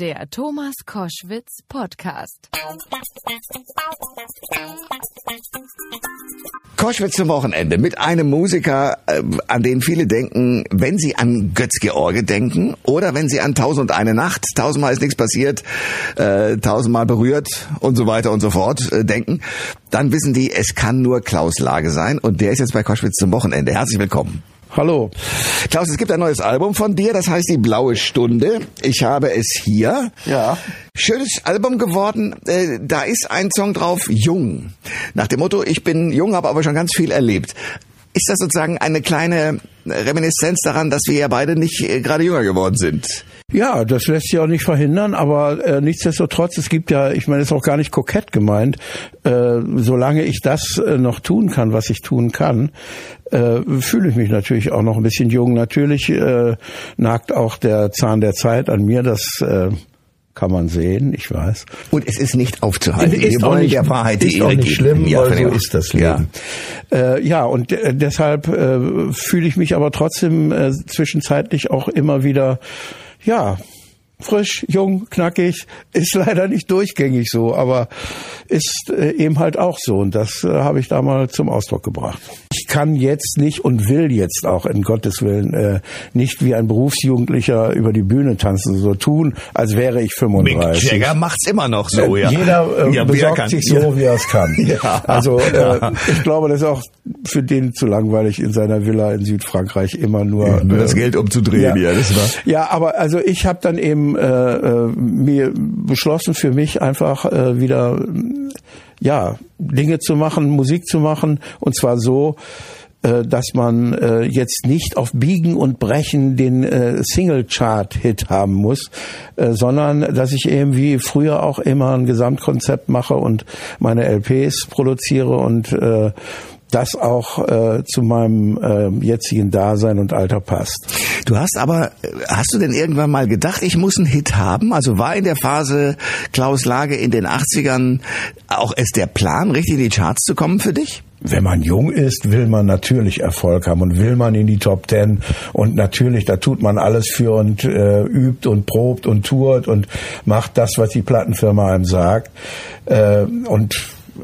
Der Thomas Koschwitz Podcast. Koschwitz zum Wochenende mit einem Musiker, äh, an den viele denken, wenn sie an Götz-George denken oder wenn sie an Tausend eine Nacht, tausendmal ist nichts passiert, äh, tausendmal berührt und so weiter und so fort äh, denken, dann wissen die, es kann nur Klaus Lage sein und der ist jetzt bei Koschwitz zum Wochenende. Herzlich willkommen. Hallo. Klaus, es gibt ein neues Album von dir, das heißt Die Blaue Stunde. Ich habe es hier. Ja. Schönes Album geworden. Äh, da ist ein Song drauf, Jung. Nach dem Motto, ich bin jung, habe aber schon ganz viel erlebt. Ist das sozusagen eine kleine Reminiszenz daran, dass wir ja beide nicht äh, gerade jünger geworden sind? Ja, das lässt sich auch nicht verhindern, aber äh, nichtsdestotrotz, es gibt ja, ich meine, es ist auch gar nicht kokett gemeint, äh, solange ich das äh, noch tun kann, was ich tun kann, äh, fühle ich mich natürlich auch noch ein bisschen jung. Natürlich äh, nagt auch der Zahn der Zeit an mir, das äh, kann man sehen, ich weiß. Und es ist nicht aufzuhalten. Ist wir auch wollen nicht, der Wahrheit die ist Ehre auch nicht schlimm, Ja, weil so ist das Ja. Leben. Äh, ja, und äh, deshalb äh, fühle ich mich aber trotzdem äh, zwischenzeitlich auch immer wieder, ja, frisch, jung, knackig, ist leider nicht durchgängig so, aber ist äh, eben halt auch so und das äh, habe ich da mal zum Ausdruck gebracht. Ich kann jetzt nicht und will jetzt auch in Gottes Willen äh, nicht wie ein Berufsjugendlicher über die Bühne tanzen, so tun, als wäre ich Mick 35. Jagger macht's immer noch so, ja. Jeder äh, Ja, besorgt sich so, ja. wie er es kann. Ja. Also äh, ich glaube, das ist auch für den zu langweilig in seiner Villa in Südfrankreich immer nur, Nur das äh, Geld umzudrehen, ja, das war. ja, aber also ich habe dann eben äh, äh, mir beschlossen für mich einfach äh, wieder ja Dinge zu machen, Musik zu machen. Und zwar so äh, dass man äh, jetzt nicht auf Biegen und Brechen den äh, Single-Chart-Hit haben muss, sondern dass ich eben wie früher auch immer ein Gesamtkonzept mache und meine LPs produziere und das auch äh, zu meinem äh, jetzigen Dasein und Alter passt. Du hast aber, äh, hast du denn irgendwann mal gedacht, ich muss einen Hit haben? Also war in der Phase Klaus Lage in den 80ern auch es der Plan, richtig in die Charts zu kommen für dich? Wenn man jung ist, will man natürlich Erfolg haben und will man in die Top Ten und natürlich, da tut man alles für und äh, übt und probt und tourt und macht das, was die Plattenfirma einem sagt. Äh, und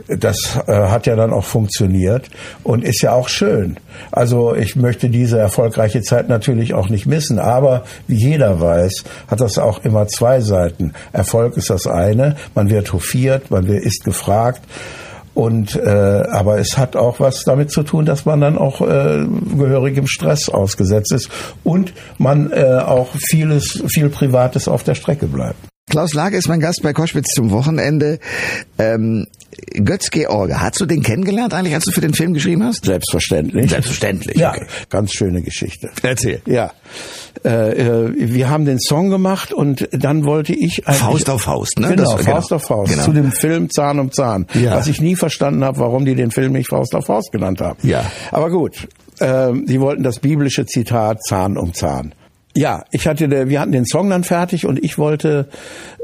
das äh, hat ja dann auch funktioniert und ist ja auch schön. Also ich möchte diese erfolgreiche Zeit natürlich auch nicht missen, aber wie jeder weiß, hat das auch immer zwei Seiten. Erfolg ist das eine, man wird hofiert, man ist gefragt. Und äh, aber es hat auch was damit zu tun, dass man dann auch äh, gehörigem Stress ausgesetzt ist und man äh, auch vieles, viel Privates auf der Strecke bleibt. Klaus Lage ist mein Gast bei Koschwitz zum Wochenende. Ähm, Götz George, hast du den kennengelernt eigentlich, als du für den Film geschrieben hast? Selbstverständlich. Selbstverständlich, Ja, okay. ganz schöne Geschichte. Erzähl. Ja, äh, äh, wir haben den Song gemacht und dann wollte ich Faust auf Faust, ne? Genau, Das- genau. Faust auf Faust Genau. zu dem Film Zahn um Zahn, Ja. was ich nie verstanden habe, warum die den Film nicht Faust auf Faust genannt haben. Ja. aber gut, ähm, sie wollten das biblische Zitat Zahn um Zahn. Ja, ich hatte, wir hatten den Song dann fertig und ich wollte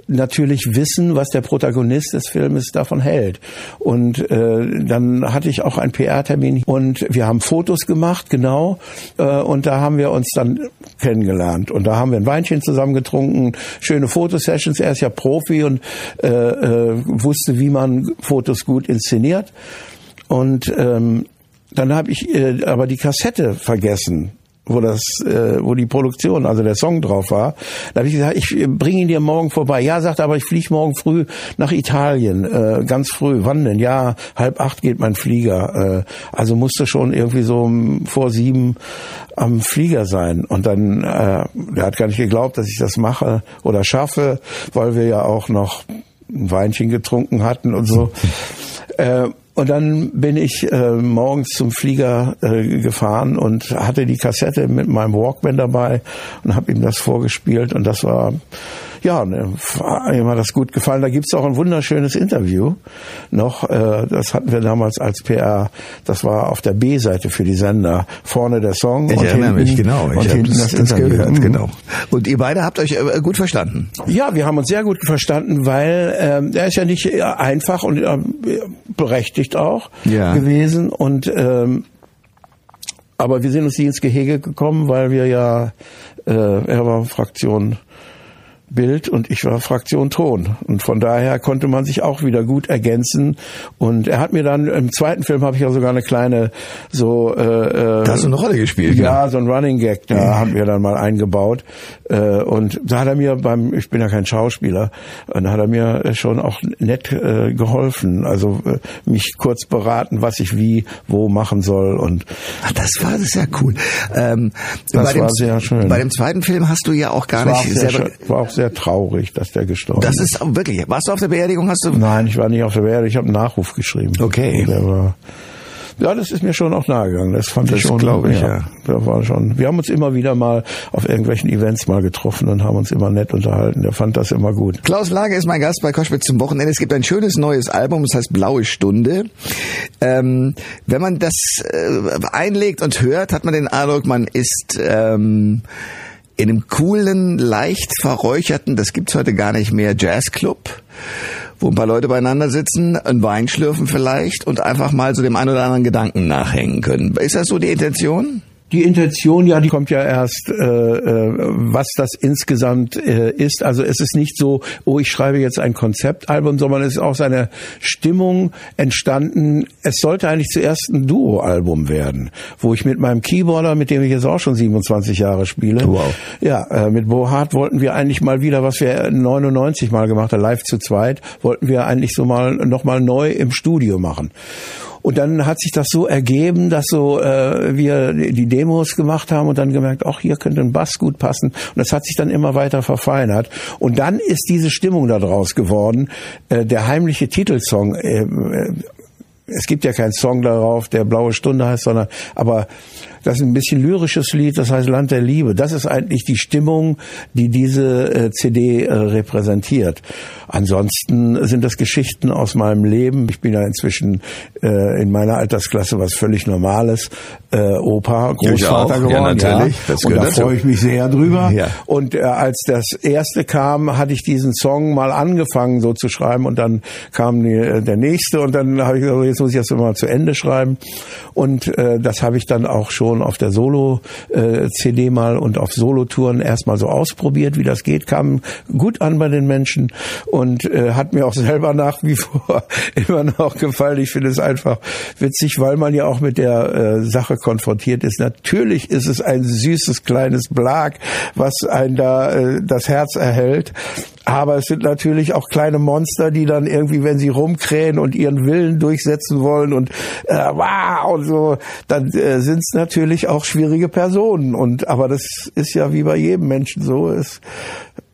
natürlich wissen, was der Protagonist des Filmes davon hält. Und äh, dann hatte ich auch einen PR-Termin und wir haben Fotos gemacht, genau. Äh, und da haben wir uns dann kennengelernt. Und da haben wir ein Weinchen zusammen getrunken, schöne Fotosessions. Er ist ja Profi und äh, äh, wusste, wie man Fotos gut inszeniert. Und ähm, dann habe ich äh, aber die Kassette vergessen wo das, äh, wo die Produktion, also der Song drauf war. Da habe ich gesagt, ich bringe ihn dir morgen vorbei. Ja, sagt er, aber ich fliege morgen früh nach Italien, äh, ganz früh. Wann denn? Ja, halb acht geht mein Flieger. Äh, also musste schon irgendwie so um vor sieben am Flieger sein. Und dann, äh, der hat gar nicht geglaubt, dass ich das mache oder schaffe, weil wir ja auch noch ein Weinchen getrunken hatten und so. Äh, und dann bin ich äh, morgens zum Flieger äh, gefahren und hatte die Kassette mit meinem Walkman dabei und habe ihm das vorgespielt. Und das war ja, ne, war ihm hat das gut gefallen. Da gibt's auch ein wunderschönes Interview noch. Äh, das hatten wir damals als PR. Das war auf der B-Seite für die Sender. Vorne der Song. Ich und erinnere hinten, mich, genau. Und Ich habe das, das, Interview. gehört, Mhm. genau. Und ihr beide habt euch äh, gut verstanden. Ja, wir haben uns sehr gut verstanden, weil ähm, er ist ja nicht äh, einfach und äh, berechtigt auch Ja. gewesen und ähm, aber wir sind uns nie ins Gehege gekommen, weil wir ja äh, er war Fraktion Bild und ich war Fraktion Ton. Und von daher konnte man sich auch wieder gut ergänzen. Und er hat mir dann im zweiten Film habe ich ja sogar eine kleine so äh, da hast du eine Rolle gespielt. Ja, ja. so ein Running Gag, da mhm. haben wir dann mal eingebaut. Äh, und da hat er mir beim, ich bin ja kein Schauspieler, und da hat er mir schon auch nett äh, geholfen. Also äh, mich kurz beraten, was ich wie, wo machen soll. Und Ach, das war das ja cool. Ähm, das war dem, sehr schön. Bei dem zweiten Film hast du ja auch gar nicht selber. Sehr, war auch sehr traurig, dass der gestorben ist. Das ist wirklich. Warst du auf der Beerdigung? Hast du? Nein, ich war nicht auf der Beerdigung. Ich habe einen Nachruf geschrieben. Okay. Der war ja, das ist mir schon auch nahegegangen. Das fand das ich schon, glaube ich, ja. ja. Da war schon. Wir haben uns immer wieder mal auf irgendwelchen Events mal getroffen und haben uns immer nett unterhalten. Der fand das immer gut. Klaus Lage ist mein Gast bei Koschwitz zum Wochenende. Es gibt ein schönes neues Album, das heißt Blaue Stunde. Ähm, wenn man das äh, einlegt und hört, hat man den Eindruck, man ist ähm, in einem coolen, leicht verräucherten, das gibt's heute gar nicht mehr, Jazzclub wo ein paar Leute beieinander sitzen, ein Wein schlürfen vielleicht und einfach mal so dem einen oder anderen Gedanken nachhängen können. Ist das so die Intention? Die Intention, ja, die kommt ja erst, äh, äh, was das insgesamt äh, ist. Also es ist nicht so, oh, ich schreibe jetzt ein Konzeptalbum, sondern es ist auch seine Stimmung entstanden. Es sollte eigentlich zuerst ein Duo-Album werden, wo ich mit meinem Keyboarder, mit dem ich jetzt auch schon 27 Jahre spiele, wow. ja, äh, mit Bohart wollten wir eigentlich mal wieder, was wir 99 mal gemacht haben, live zu zweit, wollten wir eigentlich so mal noch mal neu im Studio machen. Und dann hat sich das so ergeben, dass so äh, wir die Demos gemacht haben und dann gemerkt, ach, hier könnte ein Bass gut passen. Und das hat sich dann immer weiter verfeinert. Und dann ist diese Stimmung daraus geworden. Äh, der heimliche Titelsong, äh, äh, es gibt ja keinen Song darauf, der Blaue Stunde heißt, sondern aber das ist ein bisschen lyrisches Lied, das heißt Land der Liebe. Das ist eigentlich die Stimmung, die diese äh, CD äh, repräsentiert. Ansonsten sind das Geschichten aus meinem Leben. Ich bin ja inzwischen äh, in meiner Altersklasse was völlig Normales. Opa, Großvater geworden. Ja, natürlich. Ja. Und da freue ich mich sehr drüber. Ja. Und als das erste kam, hatte ich diesen Song mal angefangen so zu schreiben und dann kam die, der nächste und dann habe ich gesagt, jetzt muss ich das immer zu Ende schreiben. Und das habe ich dann auch schon schon auf der Solo-CD mal und auf Solo-Touren erstmal so ausprobiert, wie das geht, kam gut an bei den Menschen und äh, hat mir auch selber nach wie vor immer noch gefallen. Ich finde es einfach witzig, weil man ja auch mit der äh, Sache konfrontiert ist. Natürlich ist es ein süßes kleines Blag, was ein da äh, das Herz erhält. Aber es sind natürlich auch kleine Monster, die dann irgendwie, wenn sie rumkrähen und ihren Willen durchsetzen wollen und äh, wow und so, dann äh, sind es natürlich auch schwierige Personen. Und aber das ist ja wie bei jedem Menschen so. Es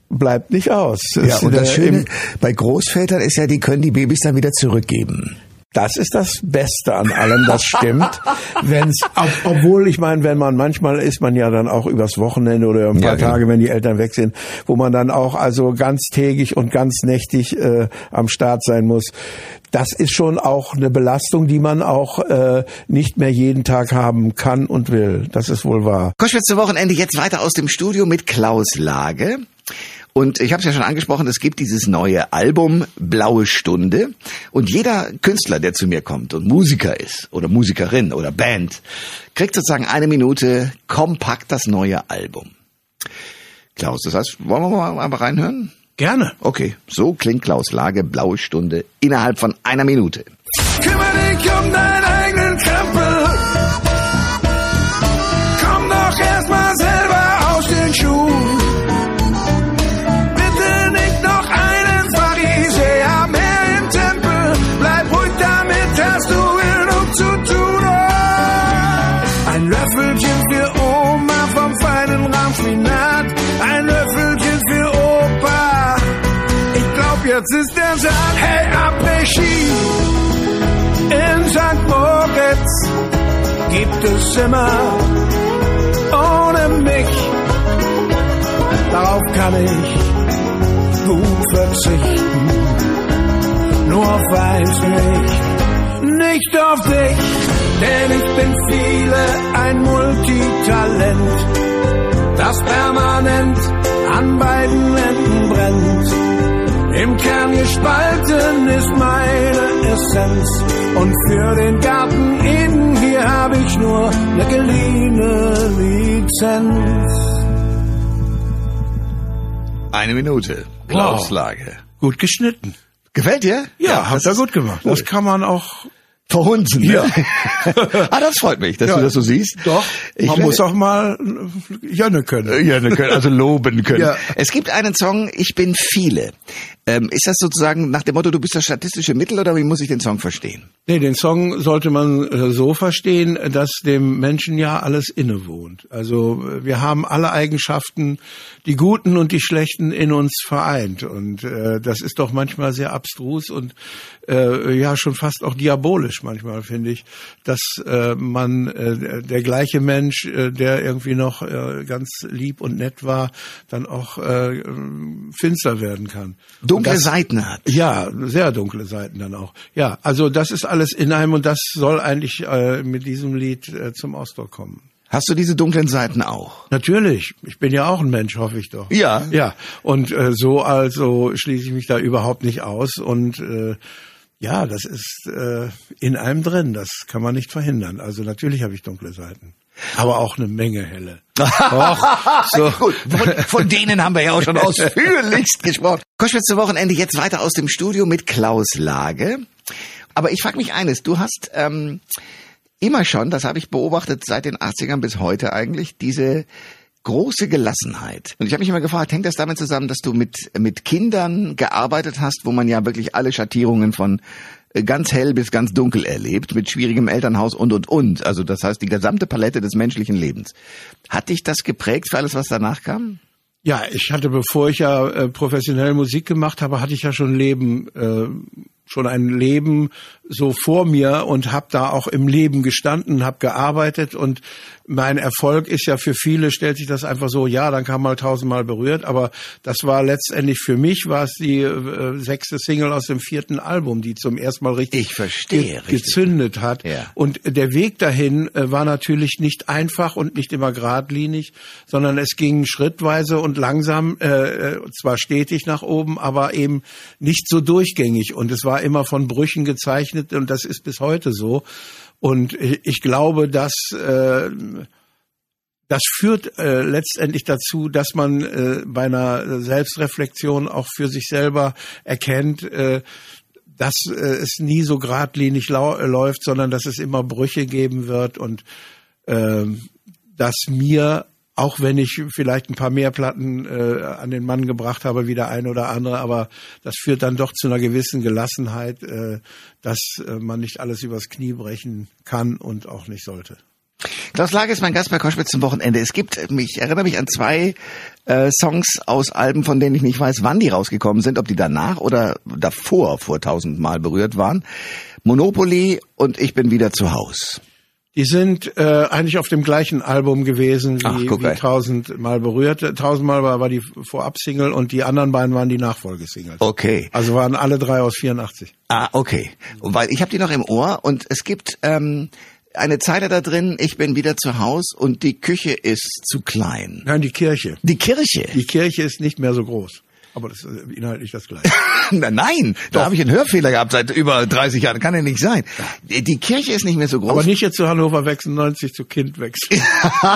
bleibt nicht aus. Ja, und das Schöne bei Großvätern ist ja, die können die Babys dann wieder zurückgeben. Das ist das Beste an allem, das stimmt. Wenn's, ob, obwohl ich meine, wenn man manchmal ist man ja dann auch übers Wochenende oder ein paar ja, genau. Tage, wenn die Eltern weg sind, wo man dann auch also ganztägig und ganz nächtig äh, am Start sein muss. Das ist schon auch eine Belastung, die man auch äh, nicht mehr jeden Tag haben kann und will. Das ist wohl wahr. Koschwitz Wochenende jetzt weiter aus dem Studio mit Klaus Lage. Und ich habe es ja schon angesprochen, es gibt dieses neue Album Blaue Stunde. Und jeder Künstler, der zu mir kommt und Musiker ist oder Musikerin oder Band, kriegt sozusagen eine Minute kompakt das neue Album. Klaus, das heißt, wollen wir mal einfach reinhören? Gerne. Okay, so klingt Klaus Lage Blaue Stunde innerhalb von einer Minute. Kümmere dich um deinen gibt es immer ohne mich. Darauf kann ich gut verzichten. Nur auf eins nicht, nicht auf dich, denn ich bin viele, ein Multitalent, das permanent an beiden Enden brennt. Im Kern gespalten ist meine Essenz. Und für den Garten innen Lizenz. Eine Minute. Klaus Lage. Gut geschnitten. Gefällt dir? Ja, habt das ihr gut gemacht. Das kann man auch Verhunzen. Ja. Ne? ah, das freut mich, dass Ja. du das so siehst. Doch, Ich man muss auch mal äh, Jönne können. Ja, ne, können- also loben können. Ja. Es gibt einen Song, Ich bin viele. Ähm, ist das sozusagen nach dem Motto, du bist das statistische Mittel oder wie muss ich den Song verstehen? Nee, den Song sollte man äh, so verstehen, dass dem Menschen ja alles innewohnt. Also äh, wir haben alle Eigenschaften, die guten und die schlechten in uns vereint. Und äh, das ist doch manchmal sehr abstrus und äh, ja schon fast auch diabolisch manchmal, finde ich, dass äh, man äh, der gleiche Mensch, äh, der irgendwie noch äh, ganz lieb und nett war, dann auch äh, finster werden kann. Und Dunkle das- Seiten hat. ja, sehr dunkle Seiten dann auch. Ja, also das ist alles in einem und das soll eigentlich äh, mit diesem Lied äh, zum Ausdruck kommen. Hast du diese dunklen Seiten auch? Natürlich, ich bin ja auch ein Mensch, hoffe ich doch. Ja. Ja, und äh, so also schließe ich mich da überhaupt nicht aus und äh, ja, das ist äh, in einem drin, das kann man nicht verhindern. Also natürlich habe ich dunkle Seiten, aber auch eine Menge helle. Och, so. Gut, von, von denen haben wir ja auch schon ausführlichst gesprochen. Koschwitz zum Wochenende jetzt weiter aus dem Studio mit Klaus Lage. Aber ich frage mich eines, du hast ähm, immer schon, das habe ich beobachtet seit den 80ern bis heute eigentlich, diese große Gelassenheit. Und ich habe mich immer gefragt, hängt das damit zusammen, dass du mit, mit Kindern gearbeitet hast, wo man ja wirklich alle Schattierungen von ganz hell bis ganz dunkel erlebt, mit schwierigem Elternhaus und, und, und. Also das heißt, die gesamte Palette des menschlichen Lebens. Hat dich das geprägt für alles, was danach kam? Ja, ich hatte, bevor ich ja äh, professionell Musik gemacht habe, hatte ich ja schon Leben, äh, schon ein Leben so vor mir und habe da auch im Leben gestanden, habe gearbeitet und mein Erfolg ist ja für viele, stellt sich das einfach so, ja, dann kam mal tausendmal berührt, aber das war letztendlich für mich, war es die äh, sechste Single aus dem vierten Album, die zum ersten Mal richtig, Ich verstehe, richtig. gezündet hat. Ja. Und der Weg dahin äh, war natürlich nicht einfach und nicht immer geradlinig, sondern es ging schrittweise und langsam, äh, äh, zwar stetig nach oben, aber eben nicht so durchgängig. Und es war immer von Brüchen gezeichnet und das ist bis heute so. Und ich glaube, dass äh, das führt äh, letztendlich dazu, dass man äh, bei einer Selbstreflexion auch für sich selber erkennt, äh, dass äh, es nie so geradlinig äh, läuft, sondern dass es immer Brüche geben wird und ähm, dass mir, auch wenn ich vielleicht ein paar mehr Platten äh, an den Mann gebracht habe, wie der eine oder andere, aber das führt dann doch zu einer gewissen Gelassenheit, äh, dass äh, man nicht alles übers Knie brechen kann und auch nicht sollte. Klaus Lage ist mein Gast bei Koschwitz zum Wochenende. Es gibt, ich erinnere mich an zwei äh, Songs aus Alben, von denen ich nicht weiß, wann die rausgekommen sind, ob die danach oder davor vor tausendmal berührt waren. Monopoly und Ich bin wieder zu Haus. Die sind äh, eigentlich auf dem gleichen Album gewesen Ach, wie, guck wie mal. tausendmal berührt. Tausendmal war, war die Vorab-Single und die anderen beiden waren die Nachfolgesingles. Okay. Also waren alle drei aus 84. Ah, okay. Weil ich habe die noch im Ohr und es gibt ähm, eine Zeile da drin, ich bin wieder zu Haus und die Küche ist zu klein. Nein, die Kirche. Die Kirche? Die Kirche ist nicht mehr so groß. Aber das ist äh, inhaltlich das Gleiche. Nein, da habe ich einen Hörfehler gehabt seit über 30 Jahren. Kann ja nicht sein. Die Kirche ist nicht mehr so groß. Aber nicht jetzt zu Hannover 96 zu Kind wechseln.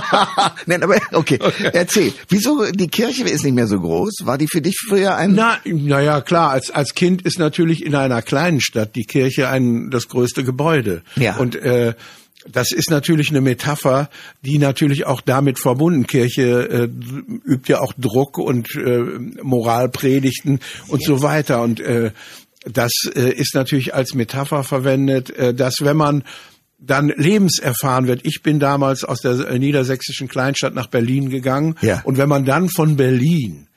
Nein, aber okay. Erzähl. Wieso die Kirche ist nicht mehr so groß? War die für dich früher ein Na, na ja, klar. Als als Kind ist natürlich in einer kleinen Stadt die Kirche ein das größte Gebäude. Ja. Und äh, das ist natürlich eine Metapher, die natürlich auch damit verbunden. Kirche äh, übt ja auch Druck und äh, Moralpredigten und so weiter. Und äh, das äh, ist natürlich als Metapher verwendet, äh, dass wenn man dann lebenserfahren wird. Ich bin damals aus der äh, niedersächsischen Kleinstadt nach Berlin gegangen. Ja. Und wenn man dann von Berlin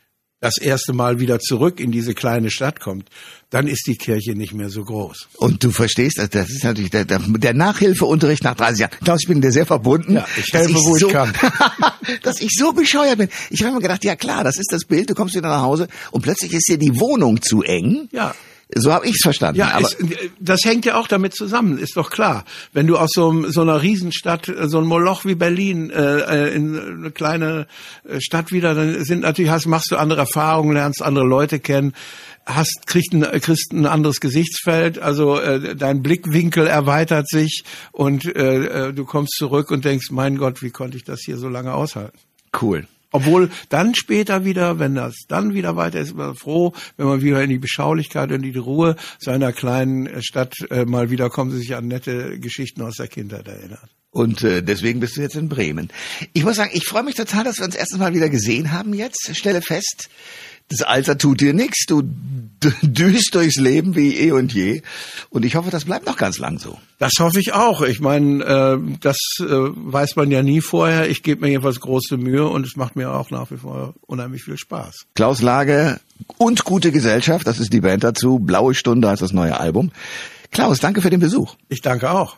das erste Mal wieder zurück in diese kleine Stadt kommt, dann ist die Kirche nicht mehr so groß. Und du verstehst, also das ist natürlich der, der, Nachhilfeunterricht nach 30 Jahren. Klaus, ich bin dir sehr verbunden. Ja, ich helfe, wo ich so, kann. dass ich so bescheuert bin. Ich habe mir gedacht, ja klar, das ist das Bild, du kommst wieder nach Hause und plötzlich ist dir die Wohnung zu eng. Ja. So habe ich's verstanden. Ja, aber es, das hängt ja auch damit zusammen, ist doch klar. Wenn du aus so, so einer Riesenstadt, äh, so ein Moloch wie Berlin, äh, äh, in eine kleine äh, Stadt wieder, dann sind natürlich, hast, machst du andere Erfahrungen, lernst andere Leute kennen, hast, kriegst ein, kriegst ein anderes Gesichtsfeld, also äh, dein Blickwinkel erweitert sich und äh, äh, du kommst zurück und denkst, mein Gott, wie konnte ich das hier so lange aushalten? cool. Obwohl dann später wieder, wenn das dann wieder weiter ist, man froh, wenn man wieder in die Beschaulichkeit und in die Ruhe seiner kleinen Stadt äh, mal wiederkommt, sich an nette Geschichten aus der Kindheit erinnert. Und äh, deswegen bist du jetzt in Bremen. Ich muss sagen, ich freue mich total, dass wir uns erstens mal wieder gesehen haben jetzt. Stelle fest, das Alter tut dir nichts. Du düst durchs Leben wie eh und je. Und ich hoffe, das bleibt noch ganz lang so. Das hoffe ich auch. Ich meine, äh, das äh, weiß man ja nie vorher. Ich gebe mir jedenfalls große Mühe und es macht mir auch nach wie vor unheimlich viel Spaß. Klaus Lage und Gute Gesellschaft, das ist die Band dazu. Blaue Stunde heißt das neue Album. Klaus, danke für den Besuch. Ich danke auch.